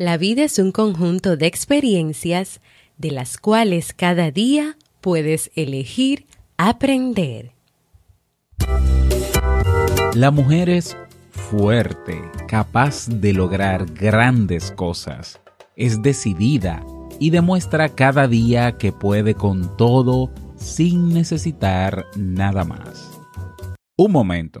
La vida es un conjunto de experiencias de las cuales cada día puedes elegir aprender. La mujer es fuerte, capaz de lograr grandes cosas. Es decidida y demuestra cada día que puede con todo sin necesitar nada más. Un momento.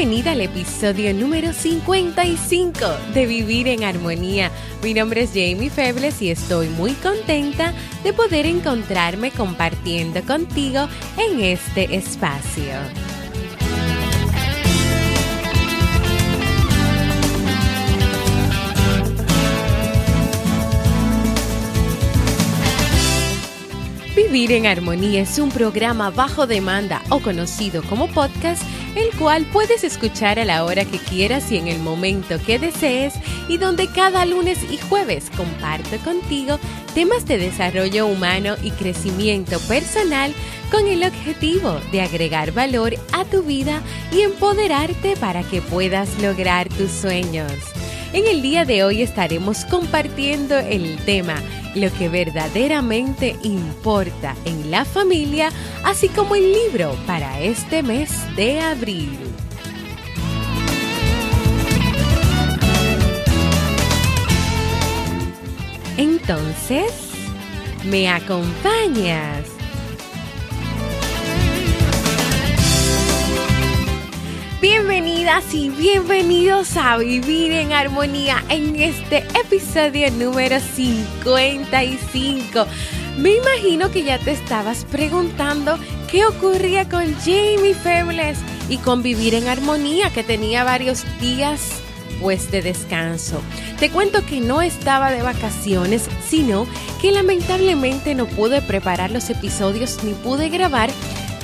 Bienvenida al episodio número 55 de Vivir en Armonía. Mi nombre es Jamie Febles y estoy muy contenta de poder encontrarme compartiendo contigo en este espacio. Vivir en Armonía es un programa bajo demanda o conocido como podcast, el cual puedes escuchar a la hora que quieras y en el momento que desees y donde cada lunes y jueves comparto contigo temas de desarrollo humano y crecimiento personal con el objetivo de agregar valor a tu vida y empoderarte para que puedas lograr tus sueños. En el día de hoy estaremos compartiendo el tema lo que verdaderamente importa en la familia, así como el libro para este mes de abril. Entonces, ¿me acompañas? Bienvenidas y bienvenidos a Vivir en Armonía en este episodio número 55. Me imagino que ya te estabas preguntando qué ocurría con Jamie Febles y con Vivir en Armonía, que tenía varios días pues de descanso. Te cuento que no estaba de vacaciones, sino que lamentablemente no pude preparar los episodios ni pude grabar,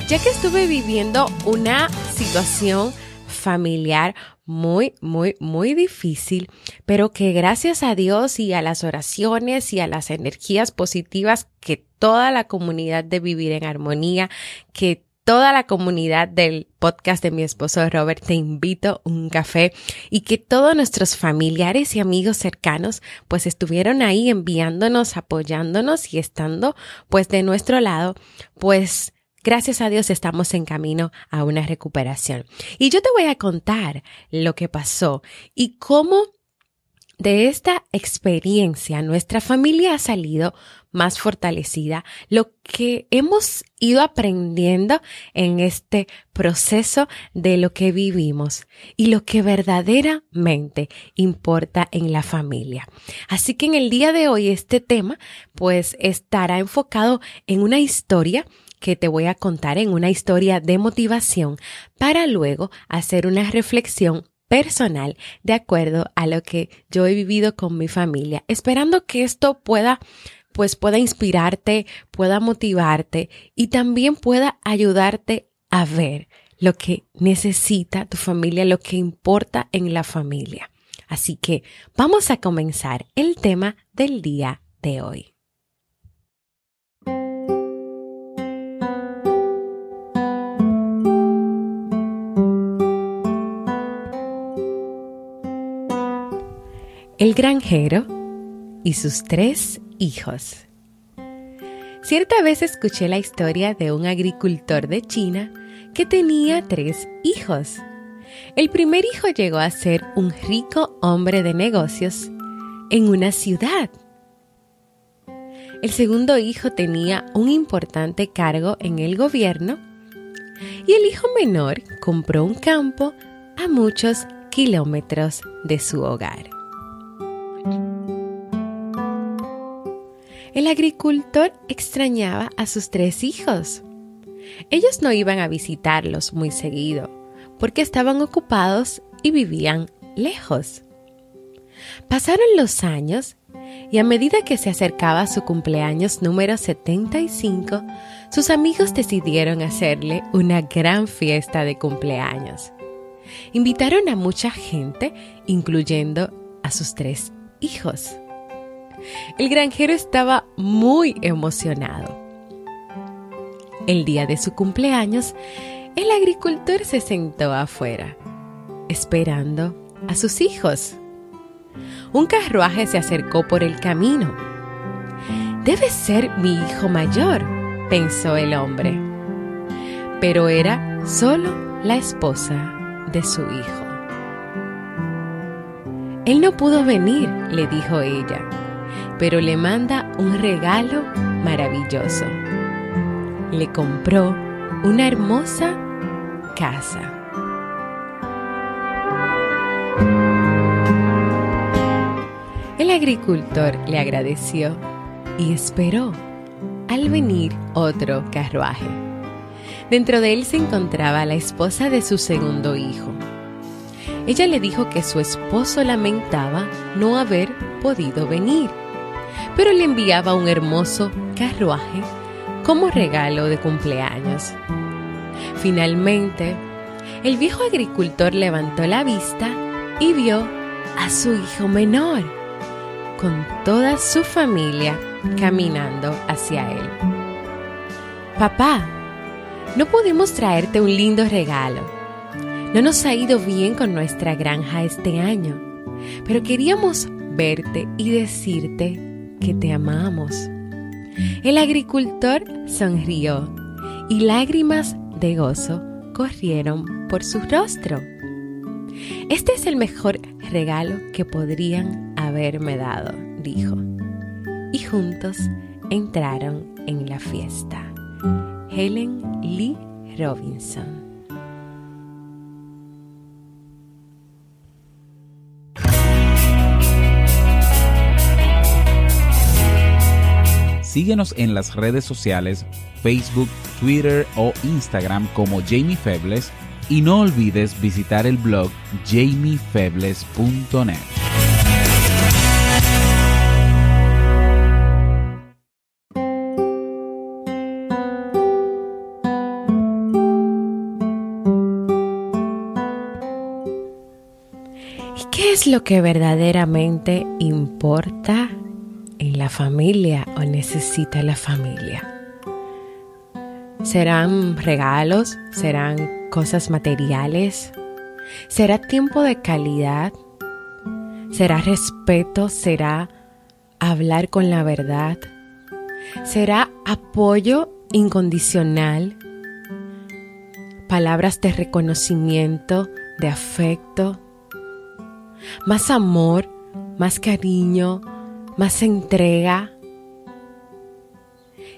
ya que estuve viviendo una situación familiar muy, muy, muy difícil, pero que gracias a Dios y a las oraciones y a las energías positivas que toda la comunidad de Vivir en Armonía, que toda la comunidad del podcast de mi esposo Robert te invito un café y que todos nuestros familiares y amigos cercanos pues estuvieron ahí enviándonos, apoyándonos y estando pues de nuestro lado, pues gracias a Dios estamos en camino a una recuperación. Y yo te voy a contar lo que pasó y cómo de esta experiencia nuestra familia ha salido más fortalecida, lo que hemos ido aprendiendo en este proceso de lo que vivimos y lo que verdaderamente importa en la familia. Así que en el día de hoy este tema pues estará enfocado en una historia que te voy a contar en una historia de motivación para luego hacer una reflexión personal de acuerdo a lo que yo he vivido con mi familia, esperando que esto pueda pues pueda inspirarte, pueda motivarte y también pueda ayudarte a ver lo que necesita tu familia, lo que importa en la familia. Así que vamos a comenzar el tema del día de hoy. El granjero y sus tres hijos. Cierta vez escuché la historia de un agricultor de China que tenía tres hijos. El primer hijo llegó a ser un rico hombre de negocios en una ciudad. El segundo hijo tenía un importante cargo en el gobierno y el hijo menor compró un campo a muchos kilómetros de su hogar. El agricultor extrañaba a sus tres hijos. Ellos no iban a visitarlos muy seguido porque estaban ocupados y vivían lejos. Pasaron los años y a medida que se acercaba su cumpleaños número 75, sus amigos decidieron hacerle una gran fiesta de cumpleaños. Invitaron a mucha gente, incluyendo a sus tres hijos. El granjero estaba muy emocionado. El día de su cumpleaños, el agricultor se sentó afuera, esperando a sus hijos. Un carruaje se acercó por el camino. Debe ser mi hijo mayor, pensó el hombre. Pero era solo la esposa de su hijo. Él no pudo venir, le dijo ella, pero le manda un regalo maravilloso. Le compró una hermosa casa. El agricultor le agradeció y esperó al venir otro carruaje. Dentro de él se encontraba la esposa de su segundo hijo. Ella le dijo que su esposo lamentaba no haber podido venir, pero le enviaba un hermoso carruaje como regalo de cumpleaños. Finalmente, el viejo agricultor levantó la vista y vio a su hijo menor, con toda su familia caminando hacia él. Papá, no pudimos traerte un lindo regalo. No nos ha ido bien con nuestra granja este año, pero queríamos verte y decirte te amamos. El agricultor sonrió y lágrimas de gozo corrieron por su rostro. Este es el mejor regalo que podrían haberme dado, dijo. Y juntos entraron en la fiesta. Helen Lee Robinson. Síguenos en las redes sociales, Facebook, Twitter o Instagram como Jamie Febles y no olvides visitar el blog jamiefebles.net. ¿Y qué es lo que verdaderamente importa en la familia o necesita la familia? ¿Serán regalos? ¿Serán cosas materiales? ¿Será tiempo de calidad? ¿Será respeto? ¿Será hablar con la verdad? ¿Será apoyo incondicional? ¿Palabras de reconocimiento, de afecto? ¿Más amor? ¿Más cariño? ¿Más entrega?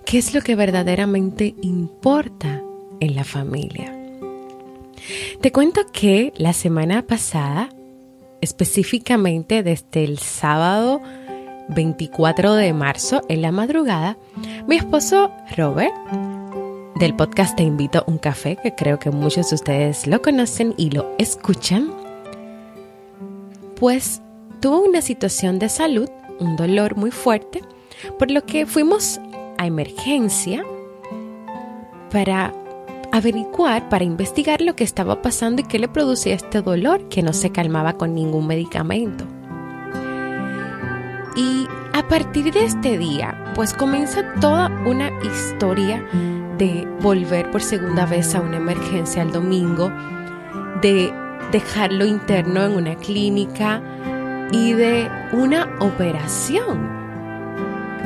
¿Qué es lo que verdaderamente importa en la familia? Te cuento que la semana pasada, específicamente desde el sábado 24 de marzo en la madrugada, mi esposo Robert del podcast Te invito a un café, que creo que muchos de ustedes lo conocen y lo escuchan, pues tuvo una situación de salud, un dolor muy fuerte, por lo que fuimos a emergencia para averiguar, para investigar lo que estaba pasando y qué le producía este dolor que no se calmaba con ningún medicamento. Y a partir de este día, pues comienza toda una historia de volver por segunda vez a una emergencia el domingo, de dejarlo interno en una clínica y de una operación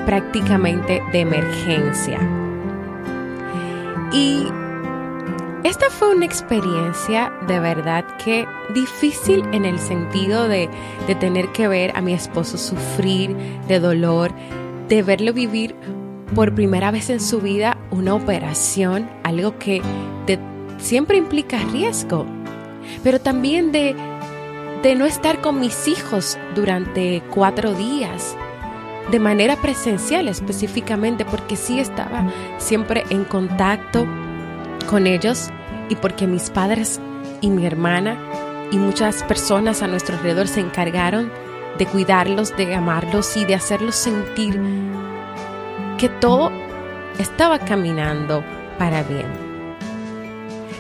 prácticamente de emergencia. Y esta fue una experiencia de verdad que difícil en el sentido de, de tener que ver a mi esposo sufrir de dolor, de verlo vivir por primera vez en su vida una operación, algo que siempre implica riesgo, pero también de, de no estar con mis hijos durante cuatro días, de manera presencial específicamente, porque sí estaba siempre en contacto con ellos y porque mis padres y mi hermana y muchas personas a nuestro alrededor se encargaron de cuidarlos, de amarlos y de hacerlos sentir que todo estaba caminando para bien.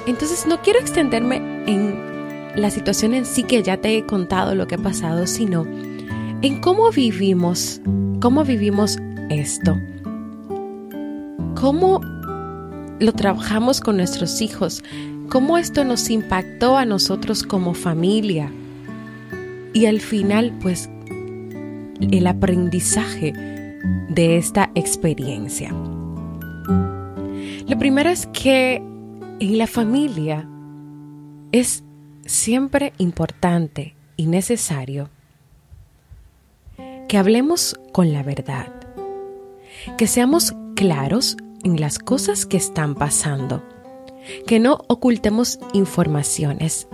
Entonces no quiero extenderme en la situación en sí que ya te he contado lo que ha pasado, sino en cómo vivimos, cómo vivimos esto. Cómo lo trabajamos con nuestros hijos, cómo esto nos impactó a nosotros como familia. Y al final, pues, el aprendizaje de esta experiencia. Lo primero es que en la familia es siempre importante y necesario que hablemos con la verdad, que seamos claros en las cosas que están pasando, que no ocultemos informaciones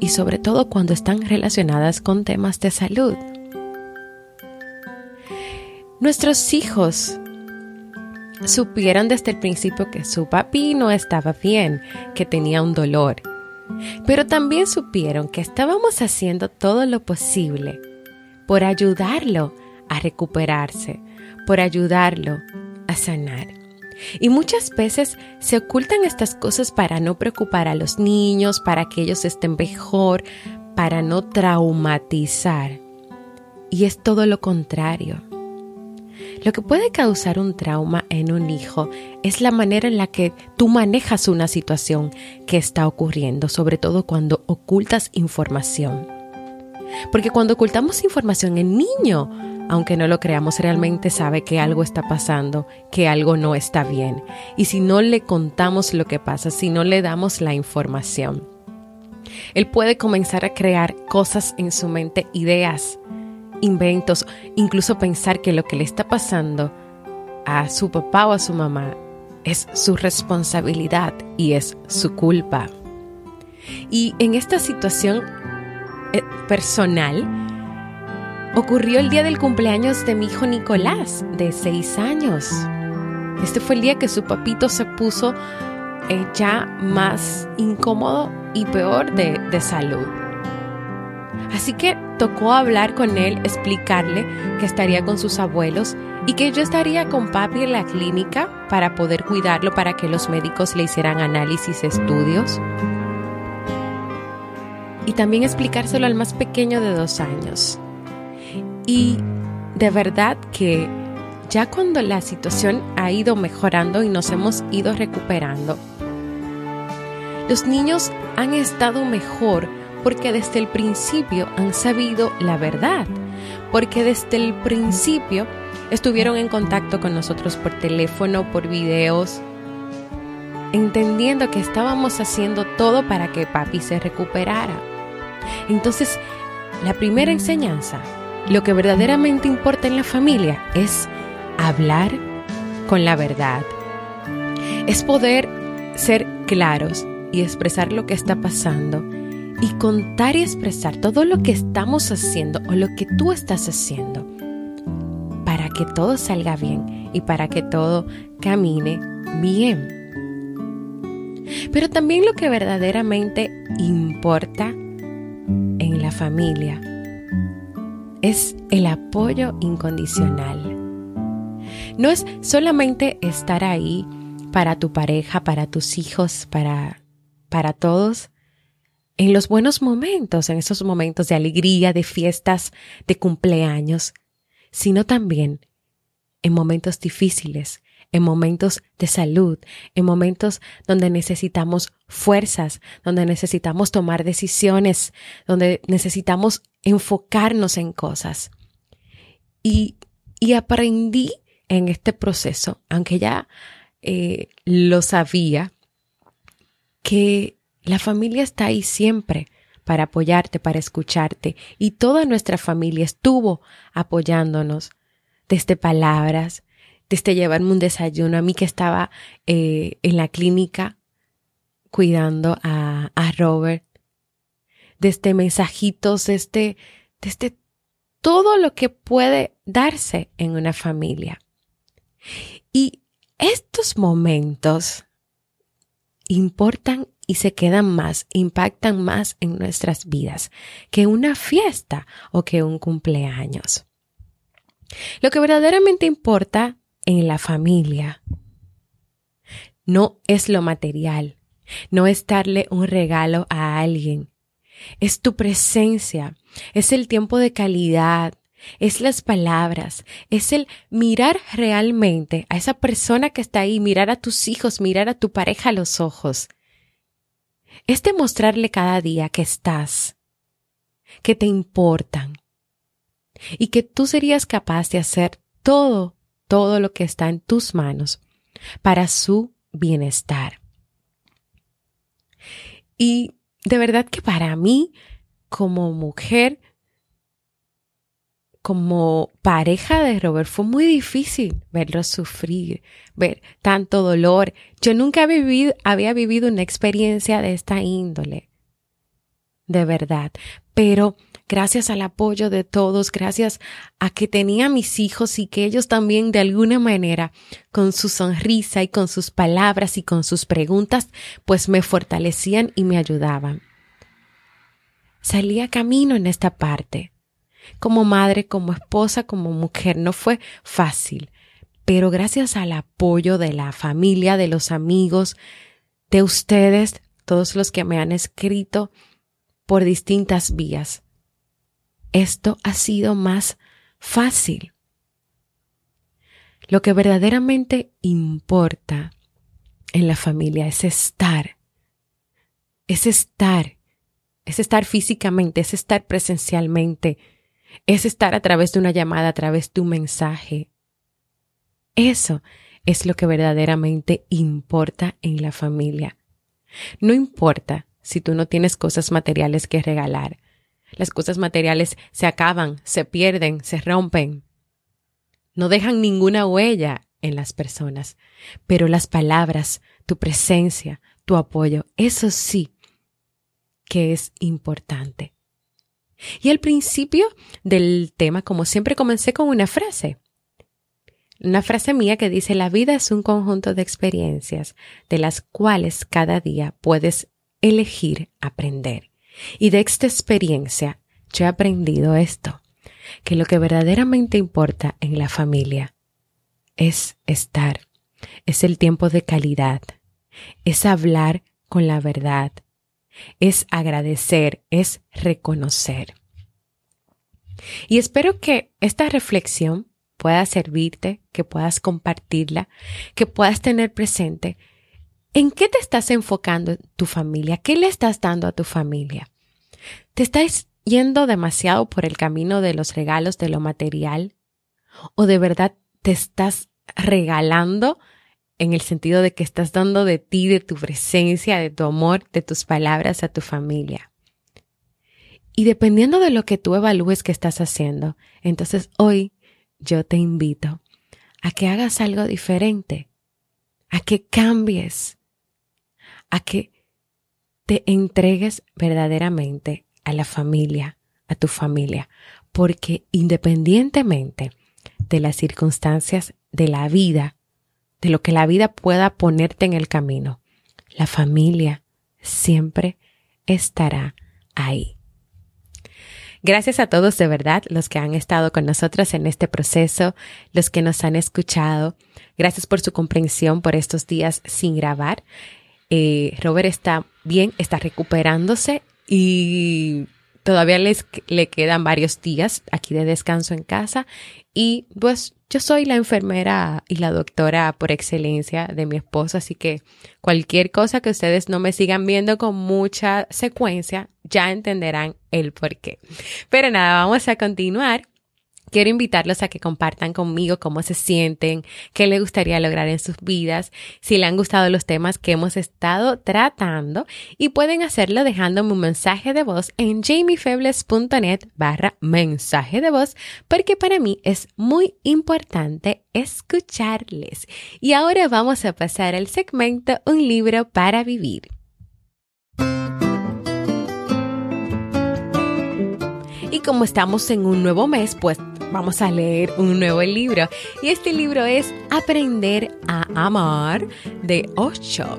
y sobre todo cuando están relacionadas con temas de salud. Nuestros hijos supieron desde el principio que su papi no estaba bien, que tenía un dolor, pero también supieron que estábamos haciendo todo lo posible por ayudarlo a recuperarse, por ayudarlo a sanar. Y muchas veces se ocultan estas cosas para no preocupar a los niños, para que ellos estén mejor, para no traumatizar. Y es todo lo contrario. Lo que puede causar un trauma en un hijo es la manera en la que tú manejas una situación que está ocurriendo, sobre todo cuando ocultas información. Porque cuando ocultamos información, el niño, aunque no lo creamos, realmente sabe que algo está pasando, que algo no está bien. Y si no le contamos lo que pasa, si no le damos la información, él puede comenzar a crear cosas en su mente, ideas, inventos, incluso pensar que lo que le está pasando a su papá o a su mamá es su responsabilidad y es su culpa. Y en esta situación eh, personal, ocurrió el día del cumpleaños de mi hijo Nicolás, de seis años. Este fue el día que su papito se puso eh, ya más incómodo y peor de, de salud. Así que tocó hablar con él, explicarle que estaría con sus abuelos y que yo estaría con papi en la clínica para poder cuidarlo, para que los médicos le hicieran análisis, estudios. Y también explicárselo al más pequeño de dos años. Y de verdad que ya cuando la situación ha ido mejorando y nos hemos ido recuperando, los niños han estado mejor porque desde el principio han sabido la verdad, porque desde el principio estuvieron en contacto con nosotros por teléfono, por videos, entendiendo que estábamos haciendo todo para que papi se recuperara. Entonces, la primera enseñanza, lo que verdaderamente importa en la familia es hablar con la verdad. Es poder ser claros y expresar lo que está pasando y contar y expresar todo lo que estamos haciendo o lo que tú estás haciendo para que todo salga bien y para que todo camine bien. Pero también lo que verdaderamente importa en la familia es el apoyo incondicional. No es solamente estar ahí para tu pareja, para tus hijos, para, para todos, en los buenos momentos, en esos momentos de alegría, de fiestas, de cumpleaños, sino también en momentos difíciles, en momentos de salud, en momentos donde necesitamos fuerzas, donde necesitamos tomar decisiones, donde necesitamos enfocarnos en cosas. Y, y aprendí en este proceso, aunque ya eh, lo sabía, que la familia está ahí siempre para apoyarte, para escucharte, y toda nuestra familia estuvo apoyándonos. Desde palabras, desde llevarme un desayuno, a mí que estaba eh, en la clínica cuidando a, a Robert, desde mensajitos, desde, desde todo lo que puede darse en una familia. Y estos momentos importan y se quedan más, impactan más en nuestras vidas que una fiesta o que un cumpleaños. Lo que verdaderamente importa en la familia no es lo material, no es darle un regalo a alguien, es tu presencia, es el tiempo de calidad, es las palabras, es el mirar realmente a esa persona que está ahí, mirar a tus hijos, mirar a tu pareja a los ojos. Es demostrarle cada día que estás, que te importan y que tú serías capaz de hacer todo, todo lo que está en tus manos para su bienestar. Y de verdad que para mí, como mujer, como pareja de Robert fue muy difícil verlo sufrir, ver tanto dolor. Yo nunca vivido, había vivido una experiencia de esta índole, de verdad. Pero gracias al apoyo de todos, gracias a que tenía mis hijos y que ellos también de alguna manera, con su sonrisa y con sus palabras y con sus preguntas, pues me fortalecían y me ayudaban. Salía camino en esta parte como madre, como esposa, como mujer. No fue fácil, pero gracias al apoyo de la familia, de los amigos, de ustedes, todos los que me han escrito por distintas vías, esto ha sido más fácil. Lo que verdaderamente importa en la familia es estar, es estar, es estar físicamente, es estar presencialmente, es estar a través de una llamada, a través de un mensaje. Eso es lo que verdaderamente importa en la familia. No importa si tú no tienes cosas materiales que regalar. Las cosas materiales se acaban, se pierden, se rompen. No dejan ninguna huella en las personas, pero las palabras, tu presencia, tu apoyo, eso sí que es importante. Y al principio del tema, como siempre, comencé con una frase. Una frase mía que dice, la vida es un conjunto de experiencias de las cuales cada día puedes elegir aprender. Y de esta experiencia yo he aprendido esto, que lo que verdaderamente importa en la familia es estar, es el tiempo de calidad, es hablar con la verdad, es agradecer, es reconocer. Y espero que esta reflexión pueda servirte, que puedas compartirla, que puedas tener presente en qué te estás enfocando en tu familia, qué le estás dando a tu familia. ¿Te estás yendo demasiado por el camino de los regalos, de lo material? ¿O de verdad te estás regalando en el sentido de que estás dando de ti, de tu presencia, de tu amor, de tus palabras a tu familia. Y dependiendo de lo que tú evalúes que estás haciendo, entonces hoy yo te invito a que hagas algo diferente, a que cambies, a que te entregues verdaderamente a la familia, a tu familia, porque independientemente de las circunstancias de la vida, de lo que la vida pueda ponerte en el camino, la familia siempre estará ahí. Gracias a todos de verdad, los que han estado con nosotros en este proceso, los que nos han escuchado. Gracias por su comprensión por estos días sin grabar. Eh, Robert está bien, está recuperándose y todavía les, le quedan varios días aquí de descanso en casa y pues yo soy la enfermera y la doctora por excelencia de mi esposo, así que cualquier cosa que ustedes no me sigan viendo con mucha secuencia, ya entenderán el por qué. Pero nada, vamos a continuar Quiero invitarlos a que compartan conmigo cómo se sienten, qué les gustaría lograr en sus vidas, si le han gustado los temas que hemos estado tratando y pueden hacerlo dejándome un mensaje de voz en jamiefebles.net barra mensaje de voz porque para mí es muy importante escucharles. Y ahora vamos a pasar al segmento Un libro para vivir. Y como estamos en un nuevo mes, pues vamos a leer un nuevo libro. Y este libro es Aprender a Amar de Osho.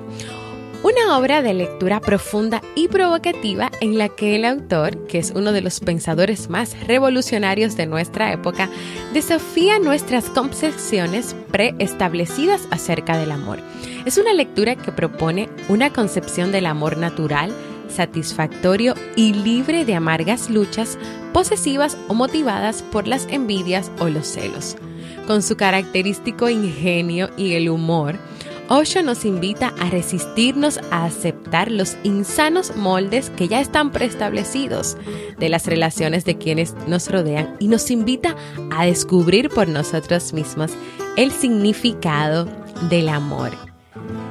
Una obra de lectura profunda y provocativa en la que el autor, que es uno de los pensadores más revolucionarios de nuestra época, desafía nuestras concepciones preestablecidas acerca del amor. Es una lectura que propone una concepción del amor natural, satisfactorio y libre de amargas luchas posesivas o motivadas por las envidias o los celos. Con su característico ingenio y el humor, Osho nos invita a resistirnos a aceptar los insanos moldes que ya están preestablecidos de las relaciones de quienes nos rodean y nos invita a descubrir por nosotros mismos el significado del amor.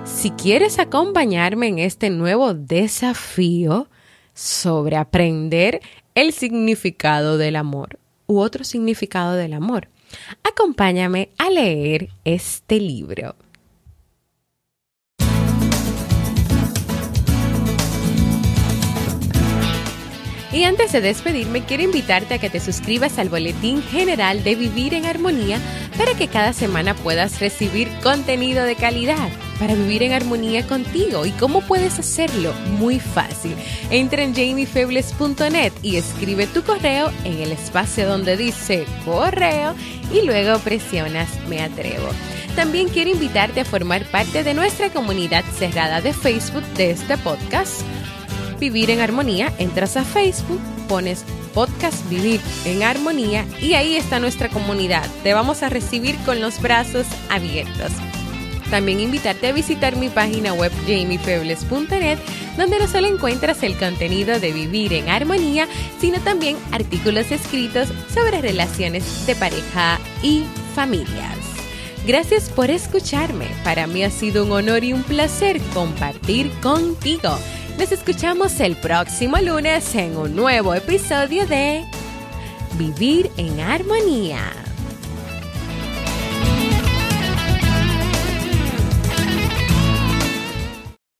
Si quieres acompañarme en este nuevo desafío sobre aprender el significado del amor u otro significado del amor, acompáñame a leer este libro. Y antes de despedirme, quiero invitarte a que te suscribas al Boletín General de Vivir en Armonía para que cada semana puedas recibir contenido de calidad para vivir en armonía contigo. ¿Y cómo puedes hacerlo? Muy fácil. Entra en jamiefebles.net y escribe tu correo en el espacio donde dice correo y luego presionas me atrevo. También quiero invitarte a formar parte de nuestra comunidad cerrada de Facebook de este podcast Vivir en Armonía, entras a Facebook, pones podcast Vivir en Armonía y ahí está nuestra comunidad. Te vamos a recibir con los brazos abiertos. También invitarte a visitar mi página web jamiefebles.net, donde no solo encuentras el contenido de Vivir en Armonía, sino también artículos escritos sobre relaciones de pareja y familias. Gracias por escucharme. Para mí ha sido un honor y un placer compartir contigo. Nos escuchamos el próximo lunes en un nuevo episodio de Vivir en Armonía.